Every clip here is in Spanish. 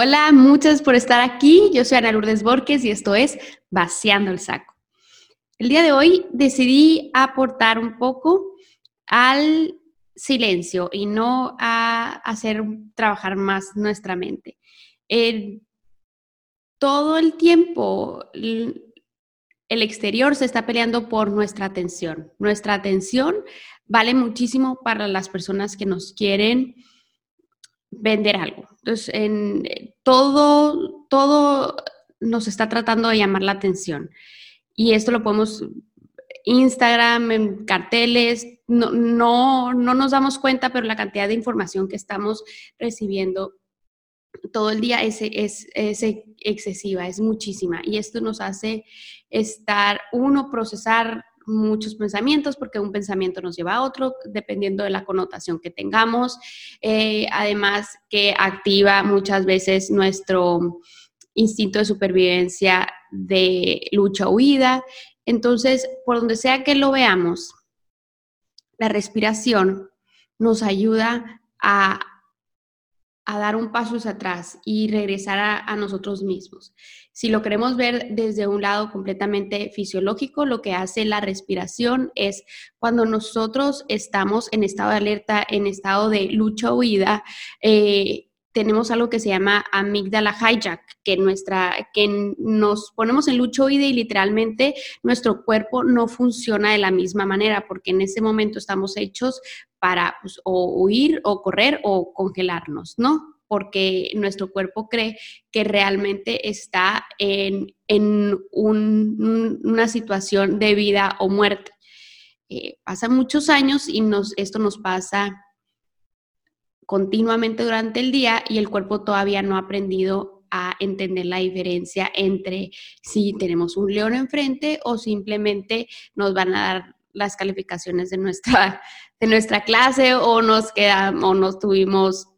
Hola, muchas por estar aquí. Yo soy Ana Lourdes Borges y esto es Vaciando el Saco. El día de hoy decidí aportar un poco al silencio y no a hacer trabajar más nuestra mente. todo el tiempo el exterior se está peleando por nuestra atención. Nuestra atención vale muchísimo para las personas que nos quieren vender algo. Entonces, en todo, todo nos está tratando de llamar la atención. Y esto lo podemos Instagram, en carteles, no, no, no nos damos cuenta, pero la cantidad de información que estamos recibiendo todo el día es, es, es, excesiva, es muchísima. Y esto nos hace estar, uno, procesar muchos pensamientos, porque un pensamiento nos lleva a otro, dependiendo de la connotación que tengamos. Eh, además, que activa muchas veces nuestro instinto de supervivencia de lucha-huida. Entonces, por donde sea que lo veamos, la respiración nos ayuda a a dar un paso hacia atrás y regresar a, nosotros mismos. Si lo queremos ver desde un lado completamente fisiológico, lo que hace la respiración es cuando nosotros estamos en estado de alerta, en estado de lucha o huida, eh, tenemos algo que se llama amígdala hijack, que, nuestra, que nos ponemos en lucha huida y literalmente nuestro cuerpo no funciona de la misma manera, porque en ese momento estamos hechos para pues, huir o correr o congelarnos, ¿no? Porque nuestro cuerpo cree que realmente está en, una situación de vida o muerte. Eh, pasan muchos años y nos, esto nos pasa continuamente durante el día y el cuerpo todavía no ha aprendido a entender la diferencia entre si tenemos un león enfrente o simplemente nos van a dar las calificaciones de nuestra, de nuestra clase o nos quedamos o nos tuvimos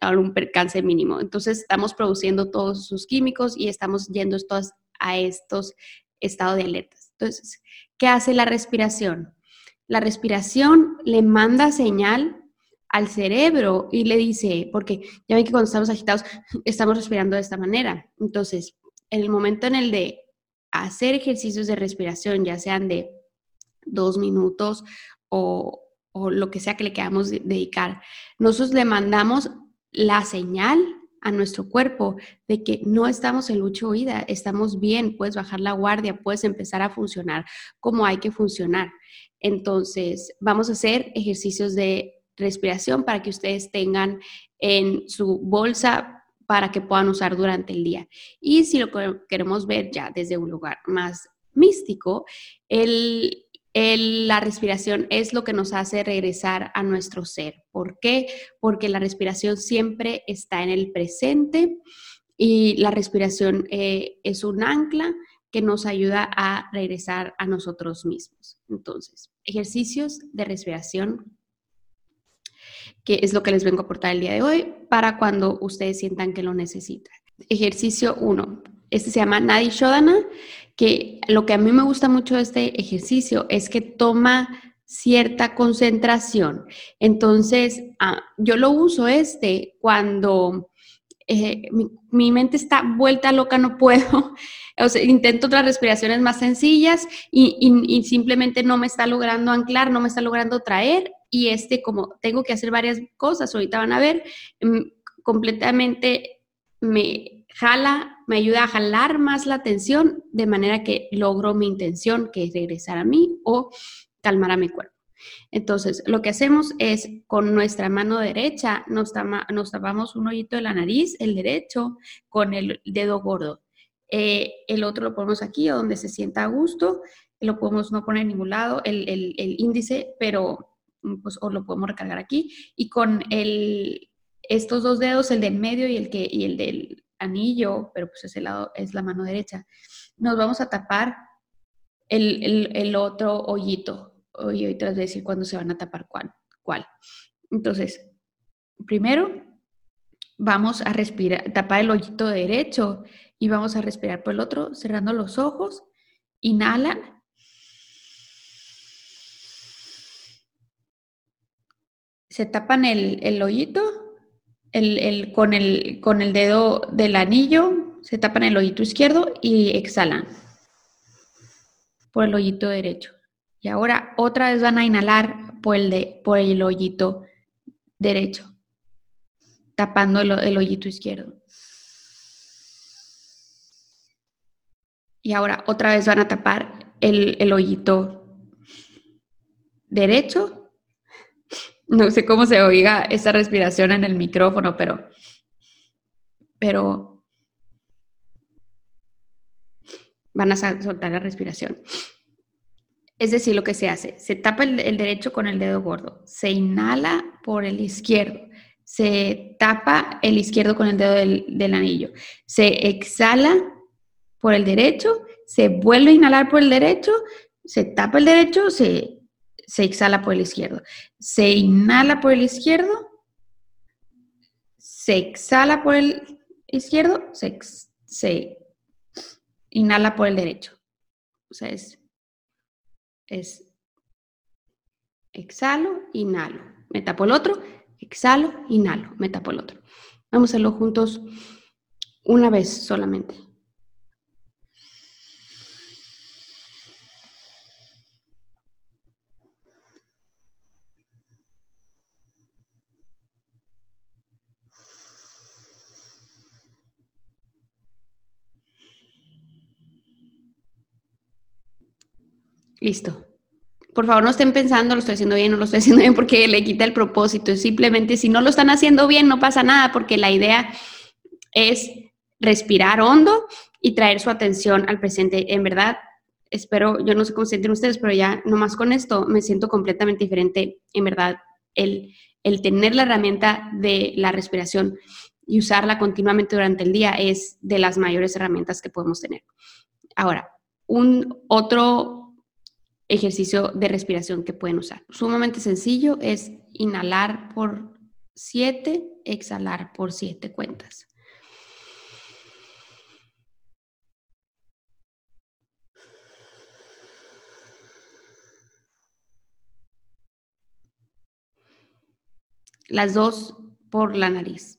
algún percance mínimo. Entonces estamos produciendo todos sus químicos y estamos yendo estos, a estos estados de alertas. Entonces, ¿qué hace la respiración? La respiración le manda señal al cerebro y le dice, porque ya ven que cuando estamos agitados estamos respirando de esta manera. Entonces, en el momento en el de hacer ejercicios de respiración, ya sean de dos minutos o, lo que sea que le queramos dedicar, nosotros le mandamos la señal a nuestro cuerpo de que no estamos en lucha o huida, estamos bien, puedes bajar la guardia, puedes empezar a funcionar como hay que funcionar. Entonces, vamos a hacer ejercicios de respiración para que ustedes tengan en su bolsa para que puedan usar durante el día. Y si lo queremos ver ya desde un lugar más místico, el, la respiración es lo que nos hace regresar a nuestro ser. ¿Por qué? Porque la respiración siempre está en el presente y la respiración eh, es un ancla que nos ayuda a regresar a nosotros mismos. Entonces, ejercicios de respiración, que es lo que les vengo a aportar el día de hoy para cuando ustedes sientan que lo necesitan. Ejercicio 1. Este se llama Nadi Shodhana que lo que a mí me gusta mucho de este ejercicio es que toma cierta concentración. Entonces, ah, yo lo uso este cuando eh, mi, mente está vuelta loca, no puedo. O intento otras respiraciones más sencillas y, simplemente no me está logrando anclar, no me está logrando traer. Y este, como tengo que hacer varias cosas, ahorita van a ver, mm, completamente me jala, me ayuda a jalar más la atención de manera que logro mi intención, que es regresar a mí o calmar a mi cuerpo. Entonces, lo que hacemos es con nuestra mano derecha, nos, nos tapamos un hoyito de la nariz, el derecho, con el dedo gordo. Eh, el otro lo ponemos aquí, donde se sienta a gusto. Lo podemos no poner en ningún lado, el, índice, pero pues, o lo podemos recargar aquí. Y con el, estos dos dedos, el del medio y el, que, y el del anillo, pero pues ese lado es la mano derecha. Nos vamos a tapar el, otro hoyito. Y les voy a decir cuándo se van a tapar cuál. cuál. Entonces, primero vamos a respirar, tapar el hoyito derecho y vamos a respirar por el otro, cerrando los ojos. Inhalan. Se tapan el, el hoyito el, con, el, con el dedo del anillo, se tapan el ojito izquierdo y exhalan por el ojito derecho. Y ahora otra vez van a inhalar por el, de, por el ojito derecho, tapando el, el ojito izquierdo. Y ahora otra vez van a tapar el, el ojito derecho. No sé cómo se oiga esa respiración en el micrófono, pero, pero van a soltar la respiración. Es decir, lo que se hace, se tapa el, derecho con el dedo gordo, se inhala por el izquierdo, se tapa el izquierdo con el dedo del, del anillo, se exhala por el derecho, se vuelve a inhalar por el derecho, se tapa el derecho, se, se exhala por el izquierdo. Se inhala por el izquierdo, se exhala por el izquierdo, se, se inhala por el derecho. O sea, es, es exhalo, inhalo, me tapo el otro, exhalo, inhalo, me tapo el otro. Vamos a hacerlo juntos una vez solamente. Listo. Por favor, no estén pensando, lo estoy haciendo bien, no lo estoy haciendo bien, porque le quita el propósito. Simplemente, si no lo están haciendo bien, no pasa nada, porque la idea es respirar hondo y traer su atención al presente. En verdad, espero, yo no sé cómo se sienten ustedes, pero ya nomás con esto me siento completamente diferente. En verdad, el, el tener la herramienta de la respiración y usarla continuamente durante el día es de las mayores herramientas que podemos tener. Ahora, un otro ejercicio de respiración que pueden usar. Sumamente sencillo es inhalar por 7, exhalar por 7 cuentas. Las dos por la nariz.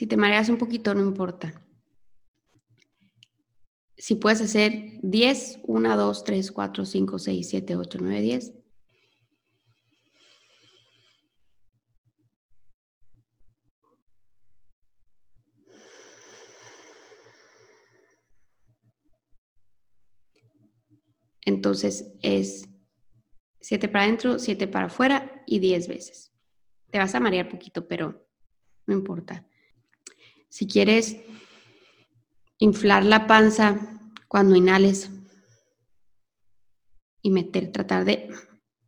Si te mareas un poquito, no importa. Si puedes hacer 10, 1, 2, 3, 4, 5, 6, 7, 8, 9, 10. Entonces es 7 para adentro, 7 para afuera y 10 veces. Te vas a marear poquito, pero no importa. Si quieres inflar la panza cuando inhales y meter, tratar de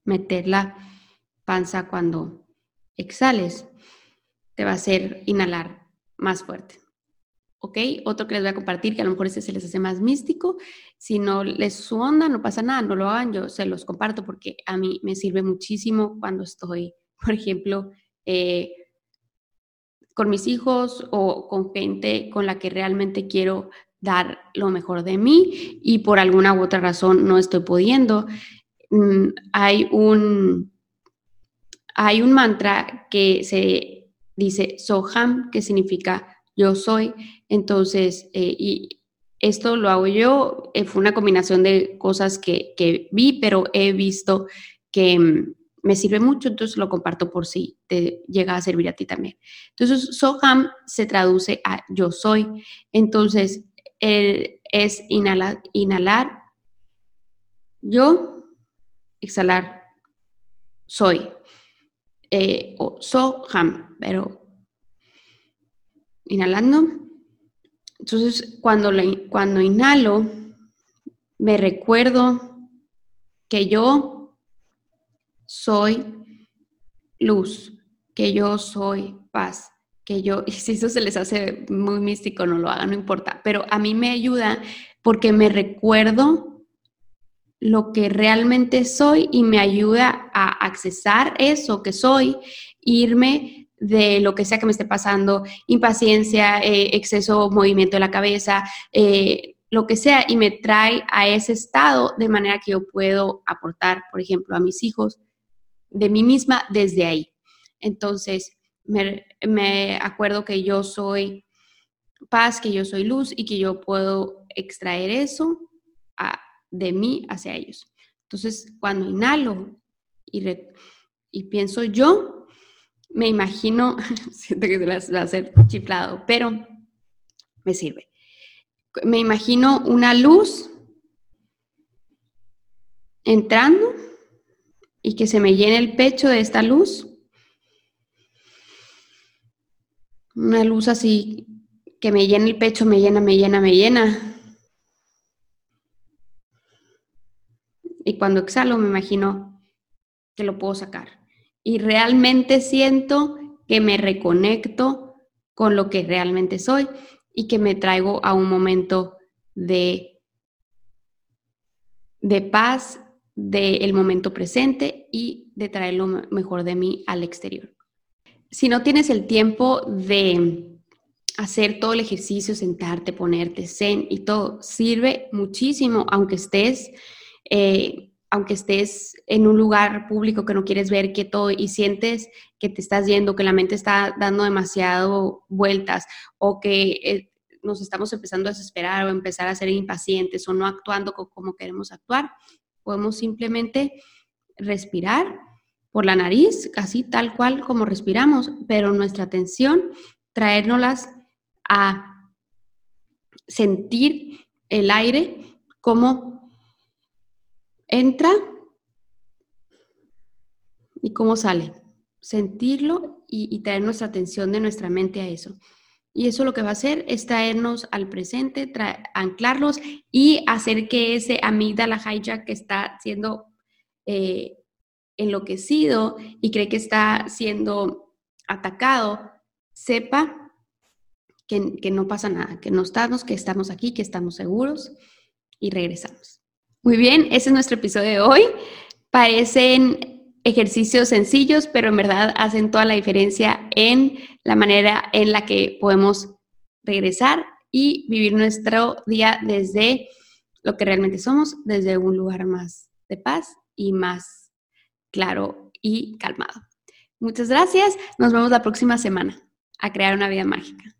meter la panza cuando exhales, te va a hacer inhalar más fuerte. ¿Ok? Otro que les voy a compartir, que a lo mejor este se les hace más místico. Si no les suena, no pasa nada, no lo hagan, yo se los comparto porque a mí me sirve muchísimo cuando estoy, por ejemplo, eh, con mis hijos o con gente con la que realmente quiero dar lo mejor de mí y por alguna u otra razón no estoy pudiendo. Mm, hay un, hay un mantra que se dice Soham, que significa yo soy. Entonces, eh, y esto lo hago yo, eh, fue una combinación de cosas que, que vi, pero he visto que mm, me sirve mucho, entonces lo comparto por si te llega a servir a ti también. Entonces, Soham se traduce a yo soy. Entonces, es inhalar, inhalar, yo, exhalar, soy. Eh, o Soham, pero inhalando. Entonces, cuando, cuando inhalo, me recuerdo que yo soy luz, que yo soy paz, que yo, y si eso se les hace muy místico, no lo hagan, no importa, pero a mí me ayuda porque me recuerdo lo que realmente soy y me ayuda a accesar eso que soy, irme de lo que sea que me esté pasando, impaciencia, eh, exceso movimiento de la cabeza, eh, lo que sea, y me trae a ese estado de manera que yo puedo aportar, por ejemplo, a mis hijos de mí misma desde ahí. Entonces, me, me acuerdo que yo soy paz, que yo soy luz y que yo puedo extraer eso de mí hacia ellos. Entonces, cuando inhalo y, y pienso yo, me imagino, siento que va a ser chiflado, pero me sirve. Me imagino una luz entrando y que se me llene el pecho de esta luz. Una luz así que me llena el pecho, me llena, me llena, me llena. Y cuando exhalo me imagino que lo puedo sacar. Y realmente siento que me reconecto con lo que realmente soy y que me traigo a un momento de, de paz del momento presente y de traer lo mejor de mí al exterior. Si no tienes el tiempo de hacer todo el ejercicio, sentarte, ponerte zen y todo, sirve muchísimo, aunque estés, eh, aunque estés en un lugar público que no quieres ver que todo y sientes que te estás yendo, que la mente está dando demasiado vueltas o que eh, nos estamos empezando a desesperar o empezar a ser impacientes o no actuando como queremos actuar, podemos simplemente respirar por la nariz, así tal cual como respiramos, pero nuestra atención, traérnoslas a sentir el aire como entra y cómo sale. Sentirlo y, traer nuestra atención de nuestra mente a eso. Y eso lo que va a hacer es traernos al presente, anclarlos y hacer que ese amígdala hijack que está siendo eh, enloquecido y cree que está siendo atacado, sepa que, no pasa nada, que no estamos, que estamos aquí, que estamos seguros y regresamos. Muy bien, ese es nuestro episodio de hoy. Parecen ejercicios sencillos, pero en verdad hacen toda la diferencia en la manera en la que podemos regresar y vivir nuestro día desde lo que realmente somos, desde un lugar más de paz y más claro y calmado. Muchas gracias. Nos vemos la próxima semana a crear una vida mágica.